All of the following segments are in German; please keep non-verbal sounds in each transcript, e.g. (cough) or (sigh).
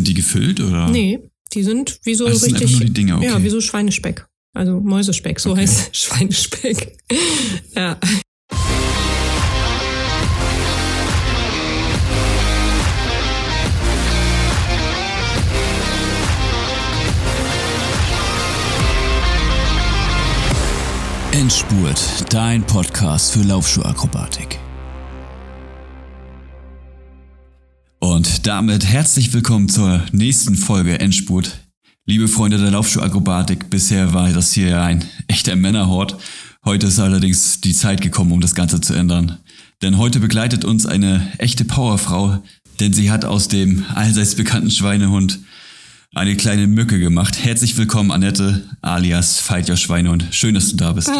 sind die gefüllt oder? Nee, die sind wie so sind richtig. einfach nur die Dinger, okay. Ja, wie so Schweinespeck. Also Mäusespeck, so Okay. heißt (laughs) Schweinespeck. (laughs) ja. Endspurt, dein Podcast für Laufschuhakrobatik. Und damit herzlich willkommen zur nächsten Folge Endspurt. Liebe Freunde der Laufschuhakrobatik, bisher war das hier ein echter Männerhort. Heute ist allerdings die Zeit gekommen, um das Ganze zu ändern. Denn heute begleitet uns eine echte Powerfrau, denn sie hat aus dem allseits bekannten Schweinehund eine kleine Mücke gemacht. Herzlich willkommen, Annette, alias Your Schweinehund. Schön, dass du da bist.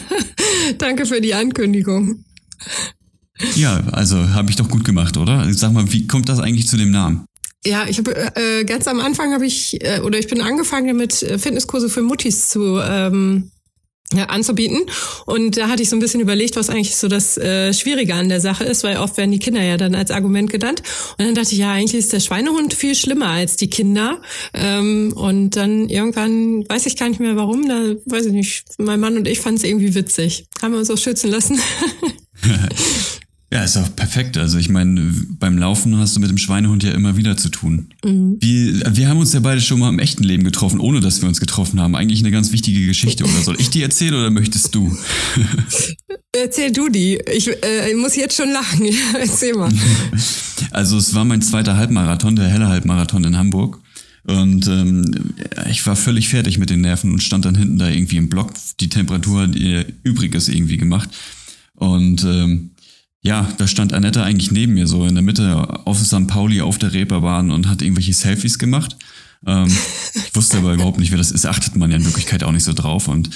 (laughs) Danke für die Ankündigung. Ja, also habe ich doch gut gemacht, oder? Sag mal, wie kommt das eigentlich zu dem Namen? Ja, ich habe äh, ganz am Anfang habe ich äh, oder ich bin angefangen damit äh, Fitnesskurse für Muttis zu ähm, ja, anzubieten und da hatte ich so ein bisschen überlegt, was eigentlich so das äh, Schwierige an der Sache ist, weil oft werden die Kinder ja dann als Argument genannt und dann dachte ich, ja, eigentlich ist der Schweinehund viel schlimmer als die Kinder ähm, und dann irgendwann weiß ich gar nicht mehr warum, da weiß ich nicht, mein Mann und ich fanden es irgendwie witzig, haben wir uns auch schützen lassen. (laughs) (laughs) Ja, ist auch perfekt. Also ich meine, beim Laufen hast du mit dem Schweinehund ja immer wieder zu tun. Wie, wir haben uns ja beide schon mal im echten Leben getroffen, ohne dass wir uns getroffen haben. Eigentlich eine ganz wichtige Geschichte. Oder soll ich die erzählen oder möchtest du? (laughs) Erzähl du die, ich äh, muss jetzt schon lachen, (laughs) erzähl mal. (laughs) Also es war mein zweiter Halbmarathon, der helle Halbmarathon in Hamburg. Und ähm, ich war völlig fertig mit den Nerven und stand dann hinten da irgendwie im Block. Die Temperatur hat ihr Übriges irgendwie gemacht. Und ähm, ja, da stand Annette eigentlich neben mir, so in der Mitte auf St. Pauli auf der Reeperbahn und hat irgendwelche Selfies gemacht. Ähm, ich wusste aber überhaupt nicht, wer das ist. Achtet man ja in Wirklichkeit auch nicht so drauf. Und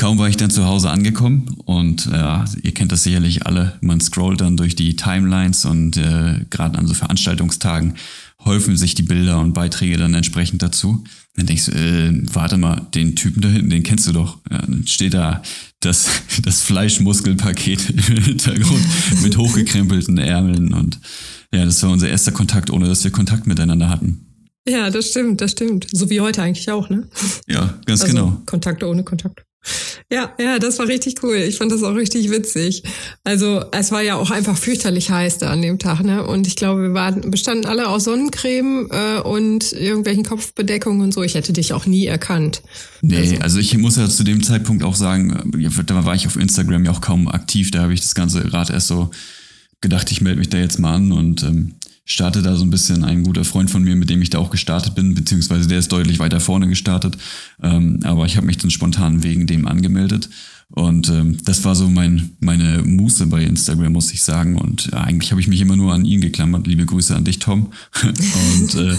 kaum war ich dann zu Hause angekommen und ja, ihr kennt das sicherlich alle. Man scrollt dann durch die Timelines und äh, gerade an so Veranstaltungstagen häufen sich die Bilder und Beiträge dann entsprechend dazu. Dann denkst du, äh, warte mal, den Typen da hinten, den kennst du doch. Ja, dann steht da das, (laughs) das Fleischmuskelpaket im Hintergrund mit hochgekrempelten Ärmeln und ja, das war unser erster Kontakt, ohne dass wir Kontakt miteinander hatten. Ja, das stimmt, das stimmt. So wie heute eigentlich auch, ne? Ja, ganz Also genau. Kontakte ohne Kontakt. Ja, ja, das war richtig cool. Ich fand das auch richtig witzig. Also es war ja auch einfach fürchterlich heiß da an dem Tag, ne? Und ich glaube, wir waren, bestanden alle aus Sonnencreme äh, und irgendwelchen Kopfbedeckungen und so. Ich hätte dich auch nie erkannt. Nee, also ich muss ja zu dem Zeitpunkt auch sagen, ja, da war ich auf Instagram ja auch kaum aktiv, da habe ich das Ganze gerade erst so gedacht, ich melde mich da jetzt mal an und ähm, starte da so ein bisschen ein guter Freund von mir, mit dem ich da auch gestartet bin, beziehungsweise der ist deutlich weiter vorne gestartet, ähm, aber ich habe mich dann spontan wegen dem angemeldet und ähm, das war so mein meine Muße bei Instagram, muss ich sagen und ja, eigentlich habe ich mich immer nur an ihn geklammert. Liebe Grüße an dich, Tom. (laughs) und äh,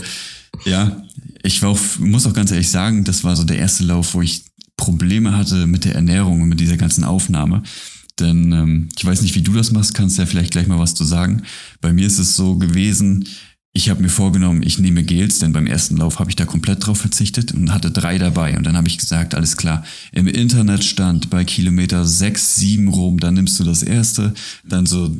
ja, ich war auch, muss auch ganz ehrlich sagen, das war so der erste Lauf, wo ich Probleme hatte mit der Ernährung und mit dieser ganzen Aufnahme. Denn ähm, ich weiß nicht, wie du das machst, kannst ja vielleicht gleich mal was zu sagen. Bei mir ist es so gewesen, ich habe mir vorgenommen, ich nehme Gels, denn beim ersten Lauf habe ich da komplett drauf verzichtet und hatte drei dabei. Und dann habe ich gesagt, alles klar, im Internet stand bei Kilometer 6, 7 rum, dann nimmst du das erste, dann so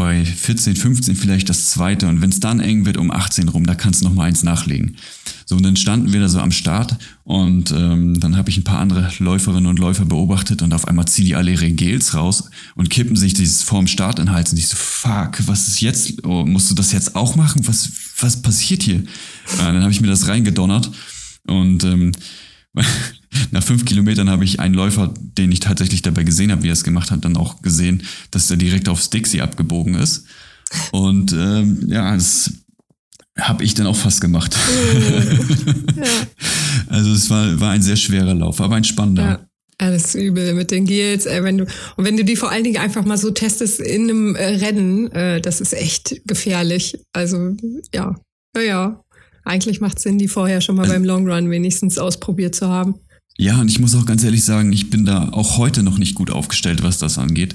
bei 14, 15 vielleicht das zweite und wenn es dann eng wird um 18 rum, da kannst du noch mal eins nachlegen. So, und dann standen wir da so am Start und ähm, dann habe ich ein paar andere Läuferinnen und Läufer beobachtet und auf einmal ziehen die alle ihre Gels raus und kippen sich dieses vorm Start in den Hals und ich so, fuck, was ist jetzt? Oh, musst du das jetzt auch machen? Was, was passiert hier? Ja, dann habe ich mir das reingedonnert und ähm, (laughs) nach fünf Kilometern habe ich einen Läufer, den ich tatsächlich dabei gesehen habe, wie er es gemacht hat, dann auch gesehen, dass er direkt aufs Dixie abgebogen ist. Und ähm, ja, das habe ich dann auch fast gemacht. (laughs) Ja. Also es war, war ein sehr schwerer Lauf, aber ein spannender. Ja. Alles übel mit den Gels, ey, wenn du und wenn du die vor allen Dingen einfach mal so testest in einem äh, Rennen, äh, das ist echt gefährlich. Also ja, ja, ja. Eigentlich macht Sinn, die vorher schon mal beim Long Run wenigstens ausprobiert zu haben. Ja, und ich muss auch ganz ehrlich sagen, ich bin da auch heute noch nicht gut aufgestellt, was das angeht.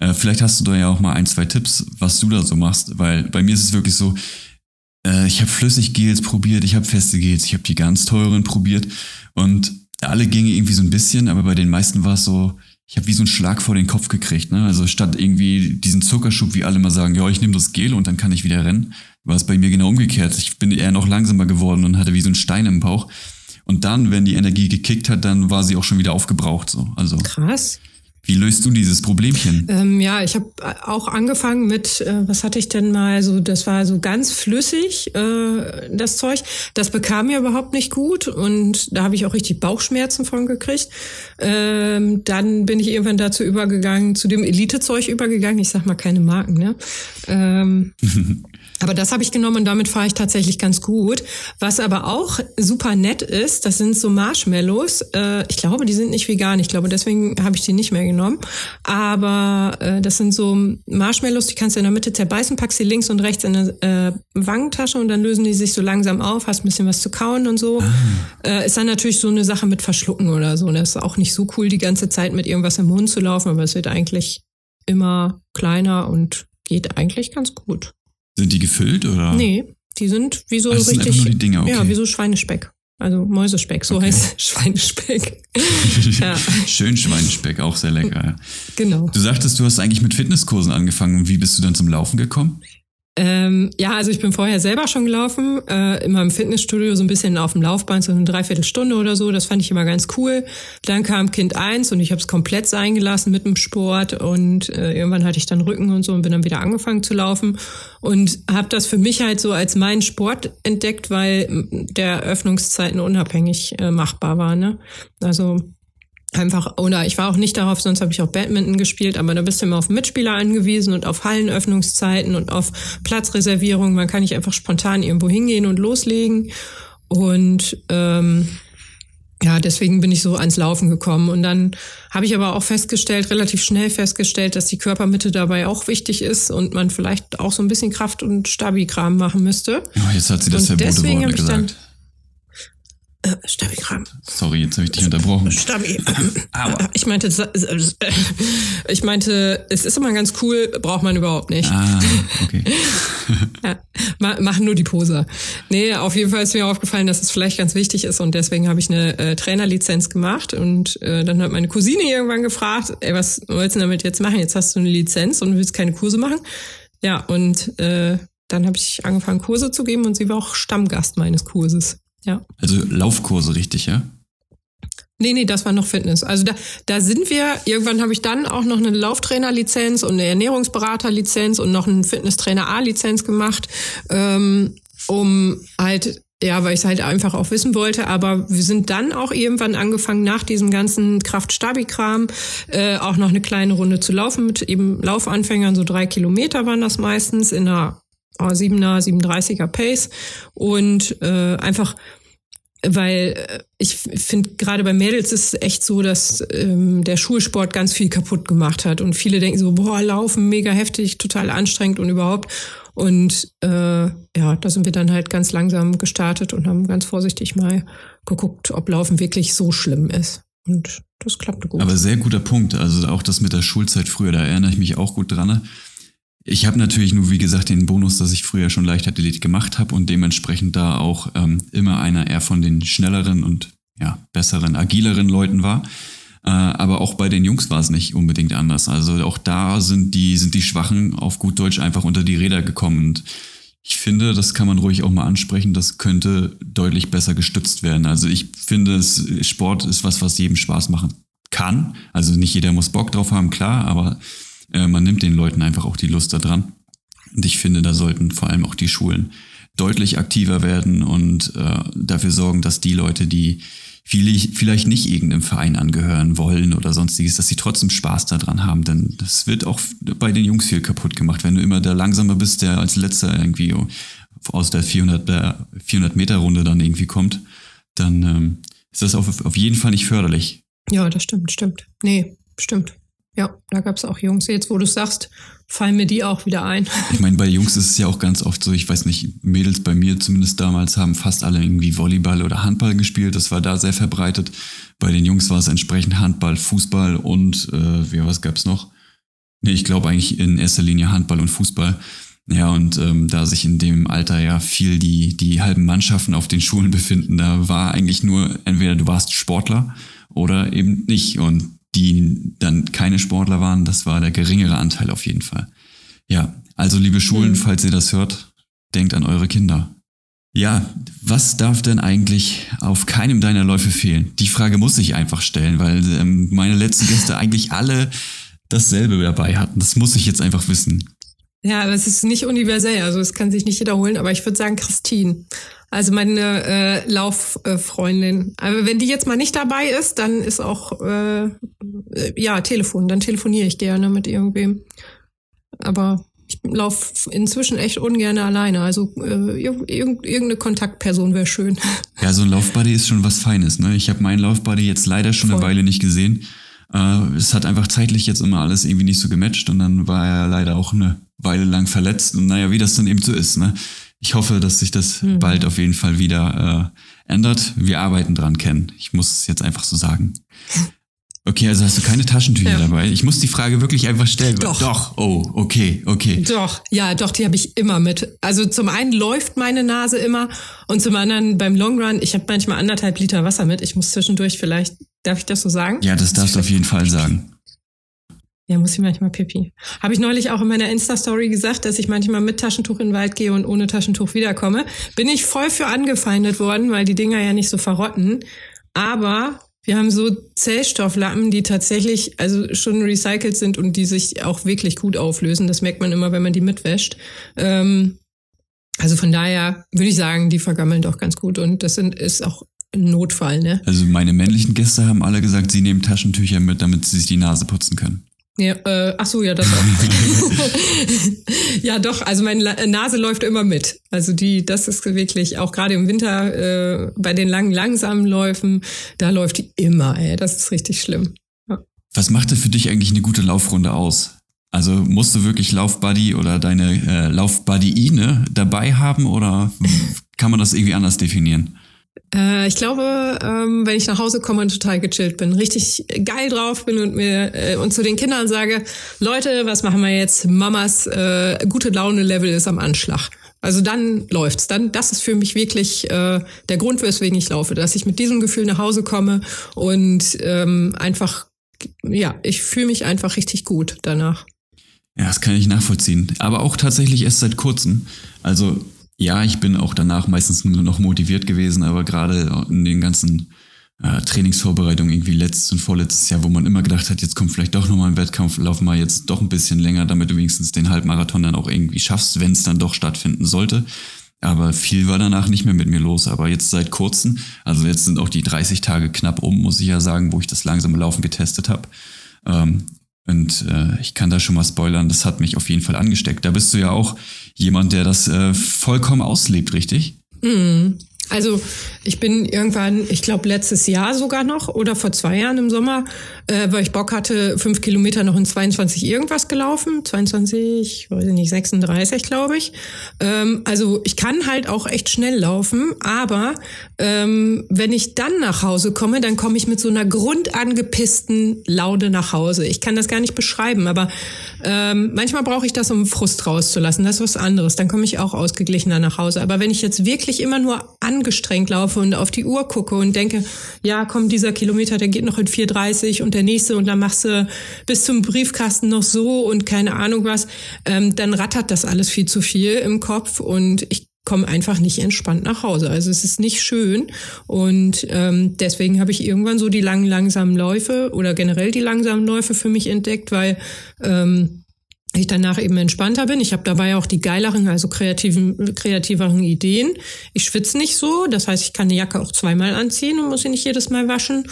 Äh, vielleicht hast du da ja auch mal ein, zwei Tipps, was du da so machst, weil bei mir ist es wirklich so, äh, ich habe Flüssiggels probiert, ich habe feste Gels, ich habe die ganz teuren probiert und alle gingen irgendwie so ein bisschen, aber bei den meisten war es so, ich habe wie so einen Schlag vor den Kopf gekriegt. Ne? Also statt irgendwie diesen Zuckerschub, wie alle mal sagen, ja, ich nehme das Gel und dann kann ich wieder rennen, war es bei mir genau umgekehrt. Ich bin eher noch langsamer geworden und hatte wie so einen Stein im Bauch. Und dann, wenn die Energie gekickt hat, dann war sie auch schon wieder aufgebraucht. So. Also Krass. Wie löst du dieses Problemchen? Ähm, ja, ich habe auch angefangen mit, äh, was hatte ich denn mal so, das war so ganz flüssig, äh, das Zeug. Das bekam mir überhaupt nicht gut und da habe ich auch richtig Bauchschmerzen von gekriegt. Ähm, dann bin ich irgendwann dazu übergegangen, zu dem Elite-Zeug übergegangen. Ich sag mal keine Marken, ne? Ähm, (laughs) Aber das habe ich genommen und damit fahre ich tatsächlich ganz gut. Was aber auch super nett ist, das sind so Marshmallows. Äh, ich glaube, die sind nicht vegan. Ich glaube, deswegen habe ich die nicht mehr genommen. Aber äh, das sind so Marshmallows, die kannst du in der Mitte zerbeißen, packst sie links und rechts in eine äh, Wangentasche und dann lösen die sich so langsam auf, hast ein bisschen was zu kauen und so. Ah. ist dann natürlich so eine Sache mit Verschlucken oder so. Das ist auch nicht so cool, die ganze Zeit mit irgendwas im Mund zu laufen, aber es wird eigentlich immer kleiner und geht eigentlich ganz gut. Sind die gefüllt oder? Nee, die sind wie so Ach, richtig. Sind nur die Dinger, okay. Ja, wie so Schweinespeck. Also Mäusespeck, so okay. heißt (laughs) Schweinespeck. (laughs) ja. Schön Schweinespeck, auch sehr lecker. Genau. Du sagtest, du hast eigentlich mit Fitnesskursen angefangen. Wie bist du dann zum Laufen gekommen? Ähm, ja, also ich bin vorher selber schon gelaufen, äh, in meinem Fitnessstudio so ein bisschen auf dem Laufband, so eine Dreiviertelstunde oder so. Das fand ich immer ganz cool. Dann kam Kind eins und ich habe es komplett sein gelassen mit dem Sport und äh, irgendwann hatte ich dann Rücken und so und bin dann wieder angefangen zu laufen und habe das für mich halt so als meinen Sport entdeckt, weil der Öffnungszeiten unabhängig äh, machbar war. Ne? Also einfach, oder ich war auch nicht darauf, sonst habe ich auch Badminton gespielt, aber da bist du immer auf Mitspieler angewiesen und auf Hallenöffnungszeiten und auf Platzreservierung. Man kann nicht einfach spontan irgendwo hingehen und loslegen. Und ähm, ja, deswegen bin ich so ans Laufen gekommen. Und dann habe ich aber auch festgestellt, relativ schnell festgestellt, dass die Körpermitte dabei auch wichtig ist und man vielleicht auch so ein bisschen Kraft- und Stabi-Kram machen müsste. Ja, jetzt hat sie das und deswegen habe ich gesagt. Dann, äh, Stabi-Kram. Sorry, jetzt habe ich dich unterbrochen. Stabi. (clears throat) Aber. Ich meinte, ich meinte, es ist immer ganz cool, braucht man überhaupt nicht. Ah, okay. (laughs) ja, machen nur die Poser. Nee, auf jeden Fall ist mir aufgefallen, dass es vielleicht ganz wichtig ist und deswegen habe ich eine äh, Trainerlizenz gemacht und äh, dann hat meine Cousine irgendwann gefragt, ey, was willst du damit jetzt machen? Jetzt hast du eine Lizenz und willst keine Kurse machen. Ja, und äh, dann habe ich angefangen, Kurse zu geben und sie war auch Stammgast meines Kurses. Ja. Also Laufkurse richtig, ja? Nee, nee, das war noch Fitness. Also da, da sind wir, irgendwann habe ich dann auch noch eine Lauftrainerlizenz und eine Ernährungsberaterlizenz und noch eine Fitnesstrainer A-Lizenz gemacht, ähm, um halt, ja, weil ich es halt einfach auch wissen wollte. Aber wir sind dann auch irgendwann angefangen, nach diesem ganzen Kraft-Stabi-Kram äh, auch noch eine kleine Runde zu laufen mit eben Laufanfängern, so drei Kilometer waren das meistens in einer 7er, 37er Pace und äh, einfach weil äh, ich finde, gerade bei Mädels ist es echt so, dass ähm, der Schulsport ganz viel kaputt gemacht hat. Und viele denken so, boah, laufen mega heftig, total anstrengend und überhaupt. Und äh, ja, da sind wir dann halt ganz langsam gestartet und haben ganz vorsichtig mal geguckt, ob Laufen wirklich so schlimm ist. Und das klappte gut. Aber sehr guter Punkt. Also auch das mit der Schulzeit früher, da erinnere ich mich auch gut dran. Ich habe natürlich nur, wie gesagt, den Bonus, dass ich früher schon Leichtathletik gemacht habe und dementsprechend da auch ähm, immer einer eher von den schnelleren und ja, besseren, agileren Leuten war. Äh, aber auch bei den Jungs war es nicht unbedingt anders. Also auch da sind die, sind die Schwachen auf gut Deutsch einfach unter die Räder gekommen. Und ich finde, das kann man ruhig auch mal ansprechen, das könnte deutlich besser gestützt werden. Also ich finde, es, Sport ist was, was jedem Spaß machen kann. Also nicht jeder muss Bock drauf haben, klar, aber äh, man nimmt den Leuten einfach auch die Lust daran. Und ich finde, da sollten vor allem auch die Schulen deutlich aktiver werden und äh, dafür sorgen, dass die Leute, die vielleicht nicht irgendeinem Verein angehören wollen oder sonstiges, dass sie trotzdem Spaß daran haben, denn das wird auch bei den Jungs viel kaputt gemacht. Wenn du immer der Langsame bist, der als letzter irgendwie aus der 400, 400 Meter Runde dann irgendwie kommt, dann ähm, ist das auf, auf jeden Fall nicht förderlich. Ja, das stimmt, stimmt. Nee, stimmt. Ja, da gab es auch Jungs. Jetzt, wo du sagst, fallen mir die auch wieder ein. (laughs) Ich meine, bei Jungs ist es ja auch ganz oft so, ich weiß nicht, Mädels bei mir zumindest damals haben fast alle irgendwie Volleyball oder Handball gespielt. Das war da sehr verbreitet. Bei den Jungs war es entsprechend Handball, Fußball und äh, wie, was gab's noch? Nee, ich glaube eigentlich in erster Linie Handball und Fußball. Ja, und ähm, da sich in dem Alter ja viel die, die halben Mannschaften auf den Schulen befinden, da war eigentlich nur entweder du warst Sportler oder eben nicht. Und die dann keine Sportler waren. Das war der geringere Anteil auf jeden Fall. Ja, also liebe Schulen, mhm. falls ihr das hört, denkt an eure Kinder. Ja, was darf denn eigentlich auf keinem deiner Läufe fehlen? Die Frage muss ich einfach stellen, weil ähm, meine letzten Gäste eigentlich alle dasselbe dabei hatten. Das muss ich jetzt einfach wissen. Ja, das ist nicht universell, also es kann sich nicht wiederholen, aber ich würde sagen Christine. Also meine äh, Lauffreundin. Aber wenn die jetzt mal nicht dabei ist, dann ist auch äh, ja Telefon. Dann telefoniere ich gerne mit irgendwem. Aber ich laufe inzwischen echt ungern alleine. Also äh, irgendeine Kontaktperson wäre schön. (laughs) Ja, so ein Laufbuddy ist schon was Feines. Ne? Ich habe meinen Laufbuddy jetzt leider schon Voll. eine Weile nicht gesehen. Äh, es hat einfach zeitlich jetzt immer alles irgendwie nicht so gematcht und dann war er leider auch eine Weile lang verletzt. Und naja, wie das dann eben so ist. Ne? Ich hoffe, dass sich das mhm. bald auf jeden Fall wieder äh, ändert. Wir arbeiten dran, Ken. Ich muss es jetzt einfach so sagen. Okay, also hast du keine Taschentücher ja. dabei? Ich muss die Frage wirklich einfach stellen. Doch. Doch. Oh, okay, okay. Doch, ja, doch, die habe ich immer mit. Also zum einen läuft meine Nase immer und zum anderen beim Long Run, ich habe manchmal anderthalb Liter Wasser mit. Ich muss zwischendurch vielleicht, darf ich das so sagen? Ja, das darfst du auf jeden Fall sagen. Ja, muss ich manchmal pipi. Habe ich neulich auch in meiner Insta-Story gesagt, dass ich manchmal mit Taschentuch in den Wald gehe und ohne Taschentuch wiederkomme. Bin ich voll für angefeindet worden, weil die Dinger ja nicht so verrotten. Aber wir haben so Zellstofflappen, die tatsächlich also schon recycelt sind und die sich auch wirklich gut auflösen. Das merkt man immer, wenn man die mitwäscht. Ähm, also von daher würde ich sagen, die vergammeln doch ganz gut und das sind, ist auch ein Notfall, ne? Also meine männlichen Gäste haben alle gesagt, sie nehmen Taschentücher mit, damit sie sich die Nase putzen können. Ja, äh, ach so, ja, das auch. (laughs) ja, doch, also meine Nase läuft immer mit. Also die, das ist wirklich auch gerade im Winter äh, bei den langen, langsamen Läufen, da läuft die immer, ey. Das ist richtig schlimm. Ja. Was macht denn für dich eigentlich eine gute Laufrunde aus? Also musst du wirklich Laufbuddy oder deine äh, Laufbuddy-Ine dabei haben oder (laughs) kann man das irgendwie anders definieren? Äh, ich glaube, ähm, wenn ich nach Hause komme und total gechillt bin, richtig geil drauf bin und mir äh, und zu den Kindern sage, Leute, was machen wir jetzt? Mamas äh, gute Laune-Level ist am Anschlag. Also dann läuft's. Dann, das ist für mich wirklich äh, der Grund, weswegen ich laufe, dass ich mit diesem Gefühl nach Hause komme und ähm, einfach, ja, ich fühle mich einfach richtig gut danach. Ja, das kann ich nachvollziehen. Aber auch tatsächlich erst seit kurzem. Also ja, ich bin auch danach meistens nur noch motiviert gewesen, aber gerade in den ganzen äh, Trainingsvorbereitungen irgendwie letztes und vorletztes Jahr, wo man immer gedacht hat, jetzt kommt vielleicht doch nochmal ein Wettkampf, lauf mal jetzt doch ein bisschen länger, damit du wenigstens den Halbmarathon dann auch irgendwie schaffst, wenn es dann doch stattfinden sollte. Aber viel war danach nicht mehr mit mir los. Aber jetzt seit kurzem, also jetzt sind auch die 30 Tage knapp um, muss ich ja sagen, wo ich das langsame Laufen getestet habe. Ähm, und äh, ich kann da schon mal spoilern, das hat mich auf jeden Fall angesteckt. Da bist du ja auch jemand, der das äh, vollkommen auslebt, richtig? Mhm. Also ich bin irgendwann, ich glaube letztes Jahr sogar noch oder vor zwei Jahren im Sommer, äh, weil ich Bock hatte, fünf Kilometer noch in 22 irgendwas gelaufen. 22, weiß ich nicht, 36 glaube ich. Ähm, also ich kann halt auch echt schnell laufen, aber ähm, wenn ich dann nach Hause komme, dann komme ich mit so einer grundangepissten Laude nach Hause. Ich kann das gar nicht beschreiben, aber ähm, manchmal brauche ich das, um Frust rauszulassen. Das ist was anderes. Dann komme ich auch ausgeglichener nach Hause. Aber wenn ich jetzt wirklich immer nur angestrengt laufe und auf die Uhr gucke und denke, ja, komm, dieser Kilometer, der geht noch in 4,30 und der nächste und dann machst du bis zum Briefkasten noch so und keine Ahnung was, ähm, dann rattert das alles viel zu viel im Kopf und ich komme einfach nicht entspannt nach Hause. Also es ist nicht schön und ähm, deswegen habe ich irgendwann so die langen, langsamen Läufe oder generell die langsamen Läufe für mich entdeckt, weil ähm, ich danach eben entspannter bin. Ich habe dabei auch die geileren, also kreativen, kreativeren Ideen. Ich schwitze nicht so, das heißt, ich kann die Jacke auch zweimal anziehen und muss sie nicht jedes Mal waschen.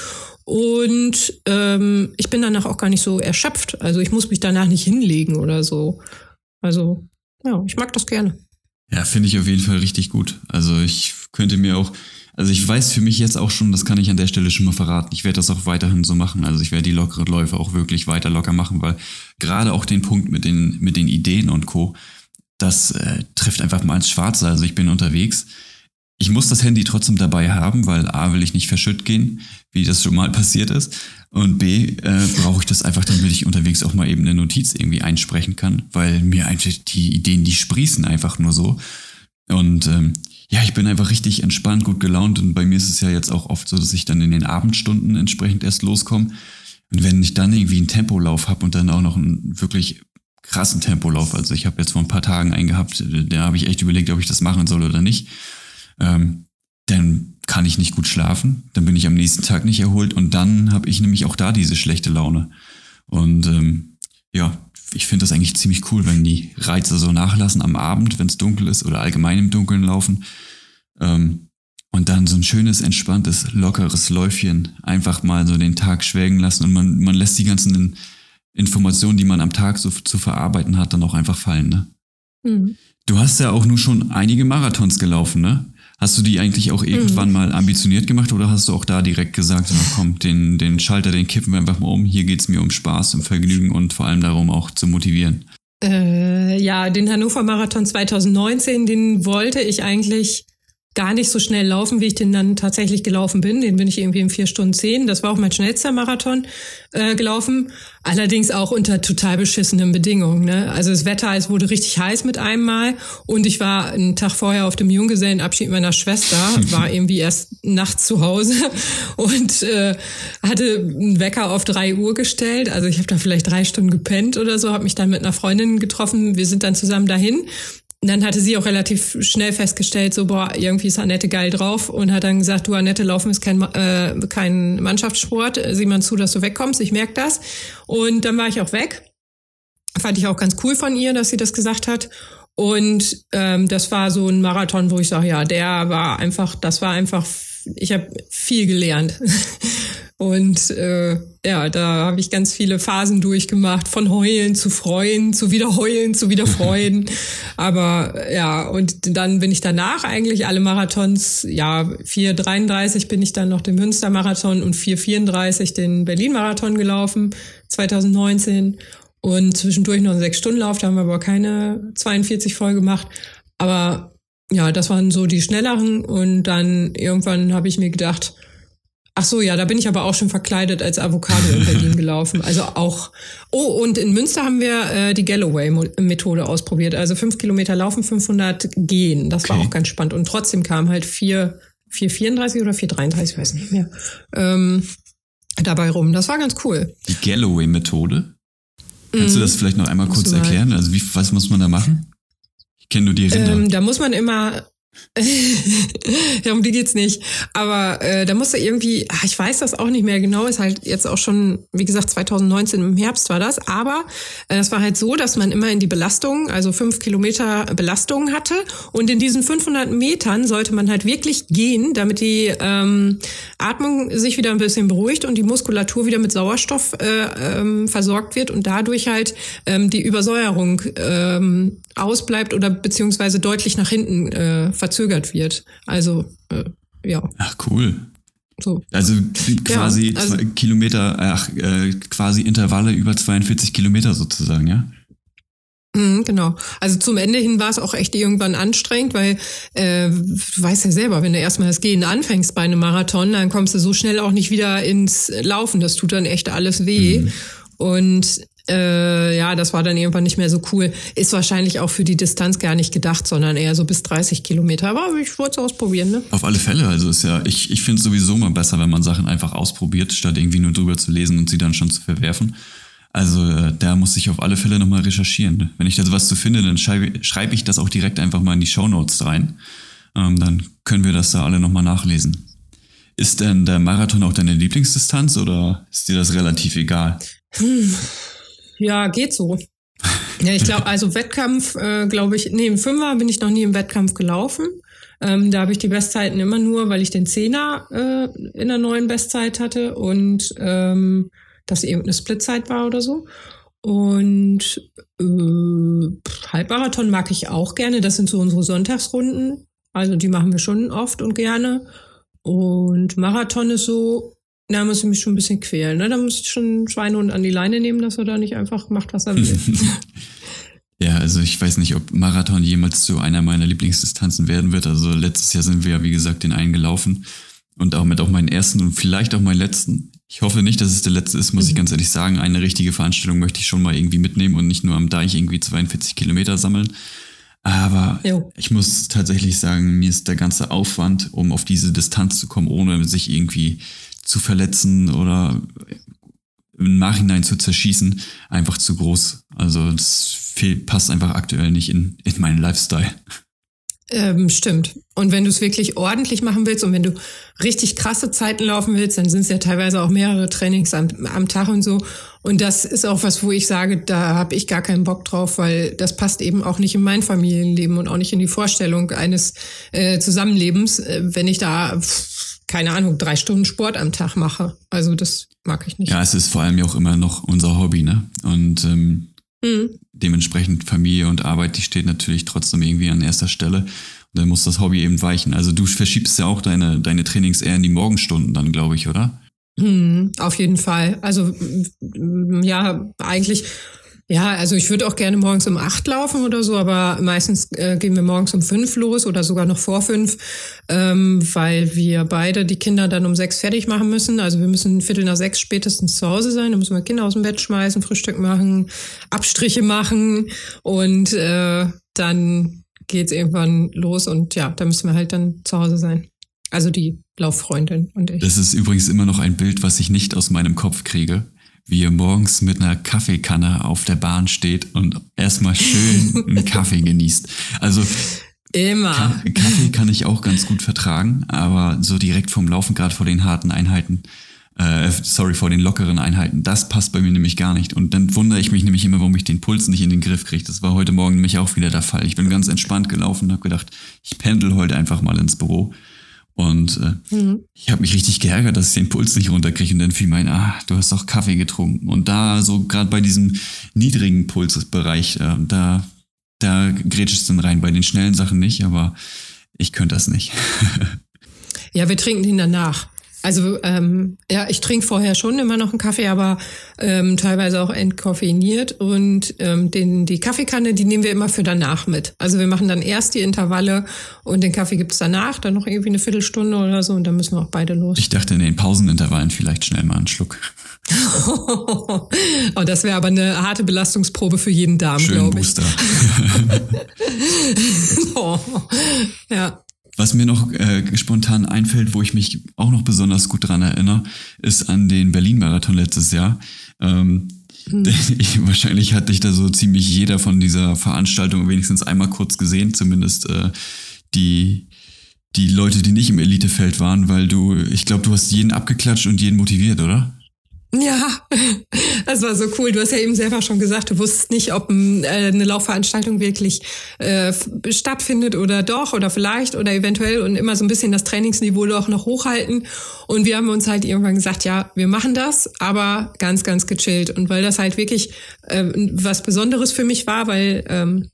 Und ähm, ich bin danach auch gar nicht so erschöpft. Also ich muss mich danach nicht hinlegen oder so. Also ja, ich mag das gerne. Ja, finde ich auf jeden Fall richtig gut. Also ich könnte mir auch, also ich weiß für mich jetzt auch schon, das kann ich an der Stelle schon mal verraten. Ich werde das auch weiterhin so machen. Also ich werde die lockeren Läufe auch wirklich weiter locker machen, weil gerade auch den Punkt mit den, mit den Ideen und Co., das äh, trifft einfach mal ins Schwarze. Also ich bin unterwegs. Ich muss das Handy trotzdem dabei haben, weil A will ich nicht verschütt gehen, wie das schon mal (laughs) passiert ist. Und B äh, brauche ich das einfach, damit ich unterwegs auch mal eben eine Notiz irgendwie einsprechen kann, weil mir einfach die Ideen, die sprießen einfach nur so. Und ähm, ja, ich bin einfach richtig entspannt, gut gelaunt und bei mir ist es ja jetzt auch oft so, dass ich dann in den Abendstunden entsprechend erst loskomme. Und wenn ich dann irgendwie einen Tempolauf habe und dann auch noch einen wirklich krassen Tempolauf, also ich habe jetzt vor ein paar Tagen einen gehabt, da habe ich echt überlegt, ob ich das machen soll oder nicht, ähm, dann kann ich nicht gut schlafen, dann bin ich am nächsten Tag nicht erholt und dann habe ich nämlich auch da diese schlechte Laune. Und ähm, ja, ich finde das eigentlich ziemlich cool, wenn die Reize so nachlassen am Abend, wenn es dunkel ist oder allgemein im Dunkeln laufen. Ähm, und dann so ein schönes, entspanntes, lockeres Läufchen einfach mal so den Tag schwelgen lassen und man, man lässt die ganzen Informationen, die man am Tag so zu verarbeiten hat, dann auch einfach fallen. Ne? Mhm. Du hast ja auch nur schon einige Marathons gelaufen, ne? Hast du die eigentlich auch irgendwann mhm. mal ambitioniert gemacht oder hast du auch da direkt gesagt, na komm, den, den Schalter, den kippen wir einfach mal um. Hier geht's mir um Spaß, um Vergnügen und vor allem darum auch zu motivieren? Äh, ja, den Hannover Marathon 2019, den wollte ich eigentlich gar nicht so schnell laufen, wie ich den dann tatsächlich gelaufen bin. Den bin ich irgendwie in vier Stunden zehn. Das war auch mein schnellster Marathon äh, gelaufen. Allerdings auch unter total beschissenen Bedingungen. Ne? Also das Wetter, es wurde richtig heiß mit einem Mal. Und ich war einen Tag vorher auf dem Junggesellenabschied meiner Schwester, (laughs) war irgendwie erst nachts zu Hause und äh, hatte einen Wecker auf drei Uhr gestellt. Also ich habe da vielleicht drei Stunden gepennt oder so, habe mich dann mit einer Freundin getroffen. Wir sind dann zusammen dahin dann hatte sie auch relativ schnell festgestellt, so, boah, irgendwie ist Annette geil drauf und hat dann gesagt, du Annette, Laufen ist kein, äh, kein Mannschaftssport, sieh mal zu, dass du wegkommst, ich merk das. Und dann war ich auch weg. Fand ich auch ganz cool von ihr, dass sie das gesagt hat. Und ähm, das war so ein Marathon, wo ich sage, ja, der war einfach, das war einfach, ich habe viel gelernt. (laughs) Und äh, ja, da habe ich ganz viele Phasen durchgemacht, von heulen zu freuen, zu wieder heulen, zu wieder (laughs) freuen. Aber ja, und dann bin ich danach eigentlich alle Marathons, ja, 4,33 bin ich dann noch den Münster-Marathon und 4,34 den Berlin-Marathon gelaufen, 2019. Und zwischendurch noch einen Sechs-Stunden-Lauf, da haben wir aber keine 42 voll gemacht. Aber ja, das waren so die schnelleren. Und dann irgendwann habe ich mir gedacht, Ach so, ja, da bin ich aber auch schon verkleidet als Avocado in Berlin (laughs) gelaufen. Also auch. Oh, und in Münster haben wir äh, die Galloway-Methode ausprobiert. Also fünf Kilometer laufen, 500 gehen. Das okay. war auch ganz spannend. Und trotzdem kam halt vier, vier 34 oder 433, weiß nicht mehr, ähm, dabei rum. Das war ganz cool. Die Galloway-Methode? Kannst du das vielleicht noch einmal kurz erklären? Also wie, was muss man da machen? Ich kenne nur die Rinder. Ähm, da muss man immer ja, um die geht's nicht. Aber äh, da musste irgendwie, ach, ich weiß das auch nicht mehr genau, ist halt jetzt auch schon, wie gesagt, 2019 im Herbst war das. Aber äh, das war halt so, dass man immer in die Belastung, also fünf Kilometer Belastung hatte. Und in diesen 500 Metern sollte man halt wirklich gehen, damit die ähm, Atmung sich wieder ein bisschen beruhigt und die Muskulatur wieder mit Sauerstoff äh, ähm, versorgt wird und dadurch halt ähm, die Übersäuerung ähm, ausbleibt oder beziehungsweise deutlich nach hinten äh, verzögert wird. Also äh, ja. Ach cool. So. Also quasi ja, also, Kilometer, ach, äh, quasi Intervalle über 42 Kilometer sozusagen, ja? Mhm, genau. Also zum Ende hin war es auch echt irgendwann anstrengend, weil äh, du weißt ja selber, wenn du erstmal das Gehen anfängst bei einem Marathon, dann kommst du so schnell auch nicht wieder ins Laufen. Das tut dann echt alles weh. Mhm. Und äh, ja, das war dann irgendwann nicht mehr so cool. Ist wahrscheinlich auch für die Distanz gar nicht gedacht, sondern eher so bis 30 Kilometer. Aber ich wollte es ausprobieren, ne? Auf alle Fälle. Also ist ja, ich, ich finde es sowieso mal besser, wenn man Sachen einfach ausprobiert, statt irgendwie nur drüber zu lesen und sie dann schon zu verwerfen. Also äh, da muss ich auf alle Fälle nochmal recherchieren. Wenn ich da was zu finde, dann schreibe, schreibe ich das auch direkt einfach mal in die Show Notes rein. Ähm, dann können wir das da alle nochmal nachlesen. Ist denn der Marathon auch deine Lieblingsdistanz oder ist dir das relativ egal? Hm. Ja, geht so. Ja, ich glaube, also Wettkampf, äh, glaube ich, im Fünfer bin ich noch nie im Wettkampf gelaufen. Ähm, da habe ich die Bestzeiten immer nur, weil ich den Zehner äh, in der neuen Bestzeit hatte und ähm, das eben eine Splitzeit war oder so. Und äh, Halbmarathon mag ich auch gerne. Das sind so unsere Sonntagsrunden. Also die machen wir schon oft und gerne. Und Marathon ist so, na, muss ich mich schon ein bisschen quälen. Ne? Da muss ich schon Schweinehund an die Leine nehmen, dass er da nicht einfach macht, was er will. (laughs) ja, also ich weiß nicht, ob Marathon jemals zu einer meiner Lieblingsdistanzen werden wird. Also letztes Jahr sind wir ja, wie gesagt, den einen gelaufen. Und auch mit auch meinen ersten und vielleicht auch meinen letzten. Ich hoffe nicht, dass es der letzte ist, muss mhm. ich ganz ehrlich sagen. Eine richtige Veranstaltung möchte ich schon mal irgendwie mitnehmen und nicht nur am Deich irgendwie 42 Kilometer sammeln. Aber jo. ich muss tatsächlich sagen, mir ist der ganze Aufwand, um auf diese Distanz zu kommen, ohne sich irgendwie zu verletzen oder im Nachhinein zu zerschießen, einfach zu groß. Also das passt einfach aktuell nicht in, in meinen Lifestyle. Ähm, stimmt. Und wenn du es wirklich ordentlich machen willst und wenn du richtig krasse Zeiten laufen willst, dann sind es ja teilweise auch mehrere Trainings am, am Tag und so. Und das ist auch was, wo ich sage, da habe ich gar keinen Bock drauf, weil das passt eben auch nicht in mein Familienleben und auch nicht in die Vorstellung eines äh, Zusammenlebens, äh, wenn ich da, keine Ahnung, drei Stunden Sport am Tag mache. Also das mag ich nicht. Ja, es ist vor allem ja auch immer noch unser Hobby, ne? Und ähm, mhm. dementsprechend Familie und Arbeit, die steht natürlich trotzdem irgendwie an erster Stelle. Und dann muss das Hobby eben weichen. Also du verschiebst ja auch deine, deine Trainings eher in die Morgenstunden dann, glaube ich, oder? Mhm, auf jeden Fall. Also ja, eigentlich ja, also ich würde auch gerne morgens um acht laufen oder so, aber meistens äh, gehen wir morgens um fünf los oder sogar noch vor fünf, ähm, weil wir beide die Kinder dann um sechs fertig machen müssen. Also wir müssen Viertel nach sechs spätestens zu Hause sein. Da müssen wir Kinder aus dem Bett schmeißen, Frühstück machen, Abstriche machen und äh, dann geht's irgendwann los und ja, da müssen wir halt dann zu Hause sein. Also die Lauffreundin und ich. Das ist übrigens immer noch ein Bild, was ich nicht aus meinem Kopf kriege wie ihr morgens mit einer Kaffeekanne auf der Bahn steht und erstmal schön (laughs) einen Kaffee genießt. Also Immer. Kaffee kann ich auch ganz gut vertragen, aber so direkt vom Laufen, gerade vor den harten Einheiten, äh, sorry, vor den lockeren Einheiten, das passt bei mir nämlich gar nicht. Und dann wundere ich mich nämlich immer, warum ich den Puls nicht in den Griff kriege. Das war heute Morgen nämlich auch wieder der Fall. Ich bin ganz entspannt gelaufen und habe gedacht, ich pendel heute einfach mal ins Büro. Und äh, mhm. ich habe mich richtig geärgert, dass ich den Puls nicht runterkriege. Und dann fiel mir ein, ah, du hast doch Kaffee getrunken. Und da, so gerade bei diesem niedrigen Pulsbereich, äh, da, da grätscht es dann rein. Bei den schnellen Sachen nicht, aber ich könnte das nicht. (laughs) ja, wir trinken ihn danach. Also ähm, ja, ich trinke vorher schon immer noch einen Kaffee, aber ähm, teilweise auch entkoffeiniert. Und ähm, den, die Kaffeekanne, die nehmen wir immer für danach mit. Also wir machen dann erst die Intervalle und den Kaffee gibt's danach, dann noch irgendwie eine Viertelstunde oder so und dann müssen wir auch beide los. Ich dachte in den Pausenintervallen vielleicht schnell mal einen Schluck. (laughs) oh, das wäre aber eine harte Belastungsprobe für jeden Darm, glaube ich. Booster. (laughs) (laughs) oh, ja. Was mir noch äh, spontan einfällt, wo ich mich auch noch besonders gut dran erinnere, ist an den Berlin-Marathon letztes Jahr. Ähm, hm. (laughs) ich, wahrscheinlich hat dich da so ziemlich jeder von dieser Veranstaltung wenigstens einmal kurz gesehen, zumindest äh, die, die Leute, die nicht im Elitefeld waren, weil du, ich glaube, du hast jeden abgeklatscht und jeden motiviert, oder? Ja, das war so cool. Du hast ja eben selber schon gesagt, du wusstest nicht, ob äh, eine Laufveranstaltung wirklich äh, stattfindet oder doch oder vielleicht oder eventuell und immer so ein bisschen das Trainingsniveau doch noch hochhalten. Und wir haben uns halt irgendwann gesagt, ja, wir machen das, aber ganz, ganz gechillt. Und weil das halt wirklich äh, was Besonderes für mich war, weil ähm,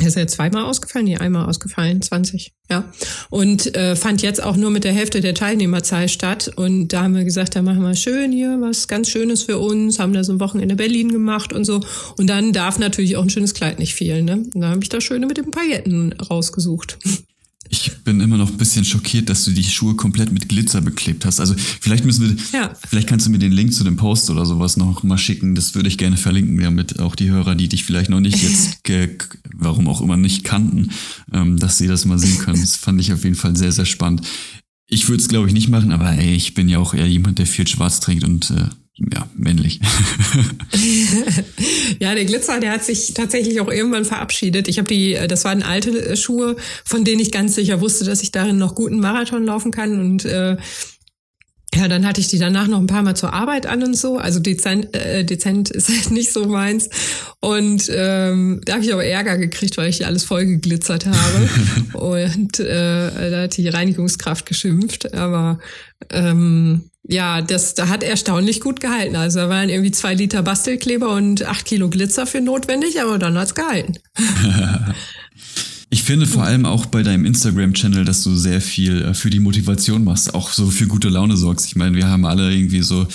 er ist ja zweimal ausgefallen, nee, einmal ausgefallen, 20, ja. Und äh, fand jetzt auch nur mit der Hälfte der Teilnehmerzahl statt. Und da haben wir gesagt, da machen wir schön hier was ganz Schönes für uns, haben da so ein Wochenende Berlin gemacht und so. Und dann darf natürlich auch ein schönes Kleid nicht fehlen, ne? Und da habe ich das Schöne mit den Pailletten rausgesucht. Ich bin immer noch ein bisschen schockiert, dass du die Schuhe komplett mit Glitzer beklebt hast. Also vielleicht müssen wir, ja. vielleicht kannst du mir den Link zu dem Post oder sowas noch mal schicken. Das würde ich gerne verlinken, damit auch die Hörer, die dich vielleicht noch nicht jetzt, (laughs) warum auch immer nicht kannten, ähm, dass sie das mal sehen können. Das fand ich auf jeden Fall sehr, sehr spannend. Ich würde es, glaube ich, nicht machen, aber ey, ich bin ja auch eher jemand, der viel schwarz trägt und äh, ja, männlich. (laughs) ja, der Glitzer, der hat sich tatsächlich auch irgendwann verabschiedet. Ich habe die, äh, das waren alte äh, Schuhe, von denen ich ganz sicher wusste, dass ich darin noch guten Marathon laufen kann und äh, ja, dann hatte ich die danach noch ein paar Mal zur Arbeit an und so. Also dezent, äh, dezent (laughs) ist halt nicht so meins. Und ähm, da habe ich aber Ärger gekriegt, weil ich hier alles voll geglitzert habe. (laughs) und äh, da hat die Reinigungskraft geschimpft. Aber ähm, ja, das da hat erstaunlich gut gehalten. Also da waren irgendwie zwei Liter Bastelkleber und acht Kilo Glitzer für notwendig, aber dann hat's gehalten. (laughs) Ich finde vor allem auch bei deinem Instagram-Channel, dass du sehr viel äh, für die Motivation machst, auch so für gute Laune sorgst. Ich meine, wir haben alle irgendwie so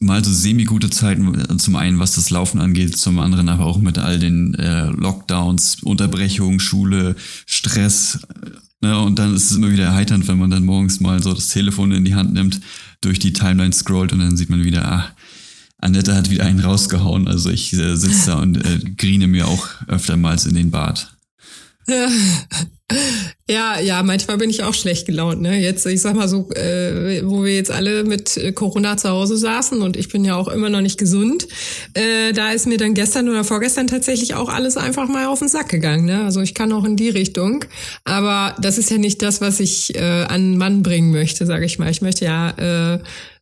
mal so semi-gute Zeiten, zum einen was das Laufen angeht, zum anderen aber auch mit all den äh, Lockdowns, Unterbrechungen, Schule, Stress. Ne? Und dann ist es immer wieder erheiternd, wenn man dann morgens mal so das Telefon in die Hand nimmt, durch die Timeline scrollt und dann sieht man wieder, ah, Annette hat wieder einen rausgehauen. Also ich äh, sitze da und äh, grine mir auch öftermals in den Bart. (laughs) Ja, ja, manchmal bin ich auch schlecht gelaunt. Ne? Jetzt, ich sag mal so, äh, wo wir jetzt alle mit äh, Corona zu Hause saßen und ich bin ja auch immer noch nicht gesund, äh, da ist mir dann gestern oder vorgestern tatsächlich auch alles einfach mal auf den Sack gegangen. Ne? Also ich kann auch in die Richtung, aber das ist ja nicht das, was ich äh, an Mann bringen möchte, sage ich mal. Ich möchte ja äh,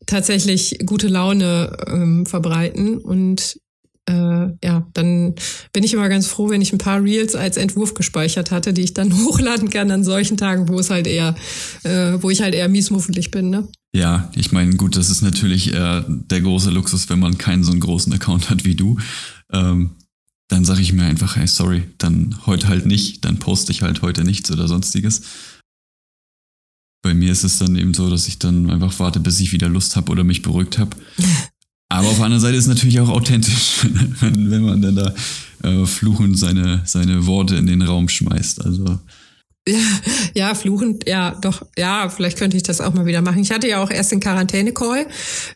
tatsächlich gute Laune ähm, verbreiten und äh, ja, dann bin ich immer ganz froh, wenn ich ein paar Reels als Entwurf gespeichert hatte, die ich dann (laughs) hochladen kann an solchen Tagen, wo es halt eher, äh, wo ich halt eher miesmuffelig bin, ne? Ja, ich meine, gut, das ist natürlich äh, der große Luxus, wenn man keinen so einen großen Account hat wie du. Ähm, dann sage ich mir einfach, hey, sorry, dann heute halt nicht, dann poste ich halt heute nichts oder sonstiges. Bei mir ist es dann eben so, dass ich dann einfach warte, bis ich wieder Lust habe oder mich beruhigt habe. (laughs) Aber auf der anderen Seite ist es natürlich auch authentisch, (laughs) wenn, wenn man dann da äh, fluchend seine, seine Worte in den Raum schmeißt. Also ja, ja, fluchend, ja, doch, ja, vielleicht könnte ich das auch mal wieder machen. Ich hatte ja auch erst den Quarantäne-Call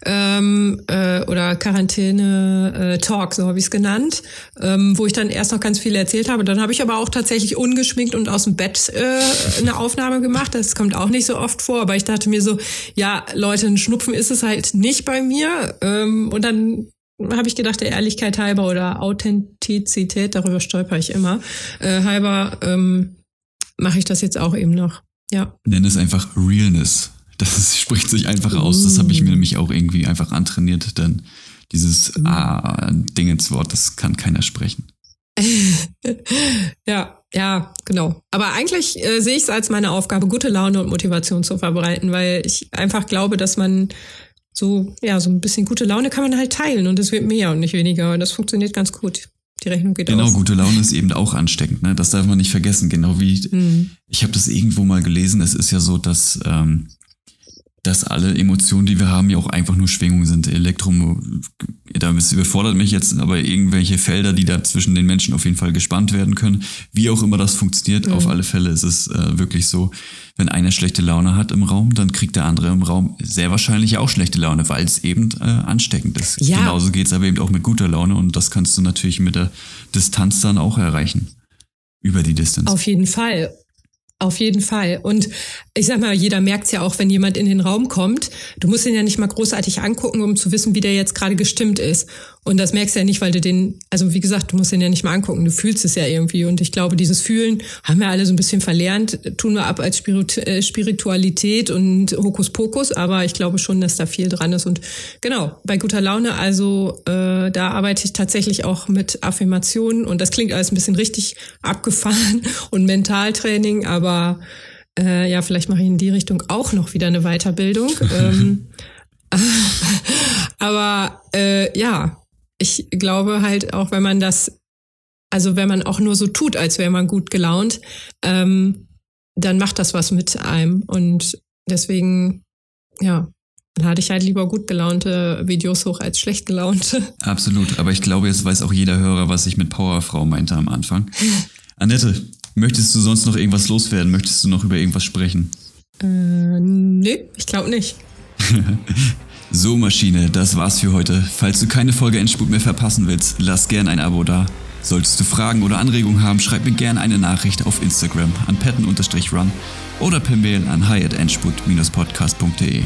ähm, äh, oder Quarantäne-Talk, so habe ich es genannt, ähm, wo ich dann erst noch ganz viel erzählt habe. Dann habe ich aber auch tatsächlich ungeschminkt und aus dem Bett äh, eine Aufnahme gemacht. Das kommt auch nicht so oft vor, aber ich dachte mir so, ja, Leute, ein Schnupfen ist es halt nicht bei mir. Ähm, und dann habe ich gedacht, der Ehrlichkeit halber oder Authentizität, darüber stolper ich immer, äh, halber, ähm, mache ich das jetzt auch eben noch. Ja. Nenn es einfach Realness. Das (laughs) spricht sich einfach aus. Das habe ich mir nämlich auch irgendwie einfach antrainiert, denn dieses mhm. ah, Dingenswort, das kann keiner sprechen. (laughs) ja, ja, genau. Aber eigentlich äh, sehe ich es als meine Aufgabe, gute Laune und Motivation zu verbreiten, weil ich einfach glaube, dass man so, ja, so ein bisschen gute Laune kann man halt teilen und es wird mehr und nicht weniger. Und das funktioniert ganz gut die Rechnung geht genau, auf. Genau, gute Laune ist eben auch ansteckend. Ne? Das darf man nicht vergessen. Genau wie mhm. ich habe das irgendwo mal gelesen. Es ist ja so, dass ähm, dass alle Emotionen, die wir haben, ja auch einfach nur Schwingungen sind. Elektro, da überfordert mich jetzt aber irgendwelche Felder, die da zwischen den Menschen auf jeden Fall gespannt werden können. Wie auch immer das funktioniert, mhm. auf alle Fälle ist es äh, wirklich so, wenn einer schlechte Laune hat im Raum, dann kriegt der andere im Raum sehr wahrscheinlich auch schlechte Laune, weil es eben äh, ansteckend ist. Ja. Genauso geht es aber eben auch mit guter Laune und das kannst du natürlich mit der Distanz dann auch erreichen. Über die Distanz. Auf jeden Fall. Auf jeden Fall. Und ich sag mal, jeder merkt's ja auch, wenn jemand in den Raum kommt. Du musst ihn ja nicht mal großartig angucken, um zu wissen, wie der jetzt gerade gestimmt ist. Und das merkst du ja nicht, weil du den, also wie gesagt, du musst den ja nicht mal angucken, du fühlst es ja irgendwie. Und ich glaube, dieses Fühlen haben wir alle so ein bisschen verlernt, tun wir ab als äh, Spiritualität und Hokuspokus, aber ich glaube schon, dass da viel dran ist. Und genau, bei guter Laune, also äh, da arbeite ich tatsächlich auch mit Affirmationen und das klingt alles ein bisschen richtig abgefahren (laughs) und Mentaltraining, aber äh, ja, vielleicht mache ich in die Richtung auch noch wieder eine Weiterbildung. (laughs) ähm, (laughs) aber äh, ja, ich glaube halt auch, wenn man das, also wenn man auch nur so tut, als wäre man gut gelaunt, ähm, dann macht das was mit einem. Und deswegen, ja, dann hatte ich halt lieber gut gelaunte Videos hoch als schlecht gelaunte. Absolut, aber ich glaube, jetzt weiß auch jeder Hörer, was ich mit Powerfrau meinte am Anfang. (laughs) Annette, möchtest du sonst noch irgendwas loswerden? Möchtest du noch über irgendwas sprechen? Äh, nee, ich glaube nicht. (laughs) So Maschine, das war's für heute. Falls du keine Folge Endspurt mehr verpassen willst, lass gern ein Abo da. Solltest du Fragen oder Anregungen haben, schreib mir gerne eine Nachricht auf Instagram an petten-run oder per Mail an hi@endspurt-podcast.de.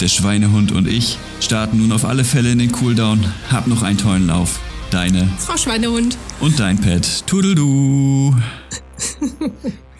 Der Schweinehund und ich starten nun auf alle Fälle in den Cooldown. Hab noch einen tollen Lauf. Deine Frau Schweinehund und dein Pet. Tudeldu. (laughs)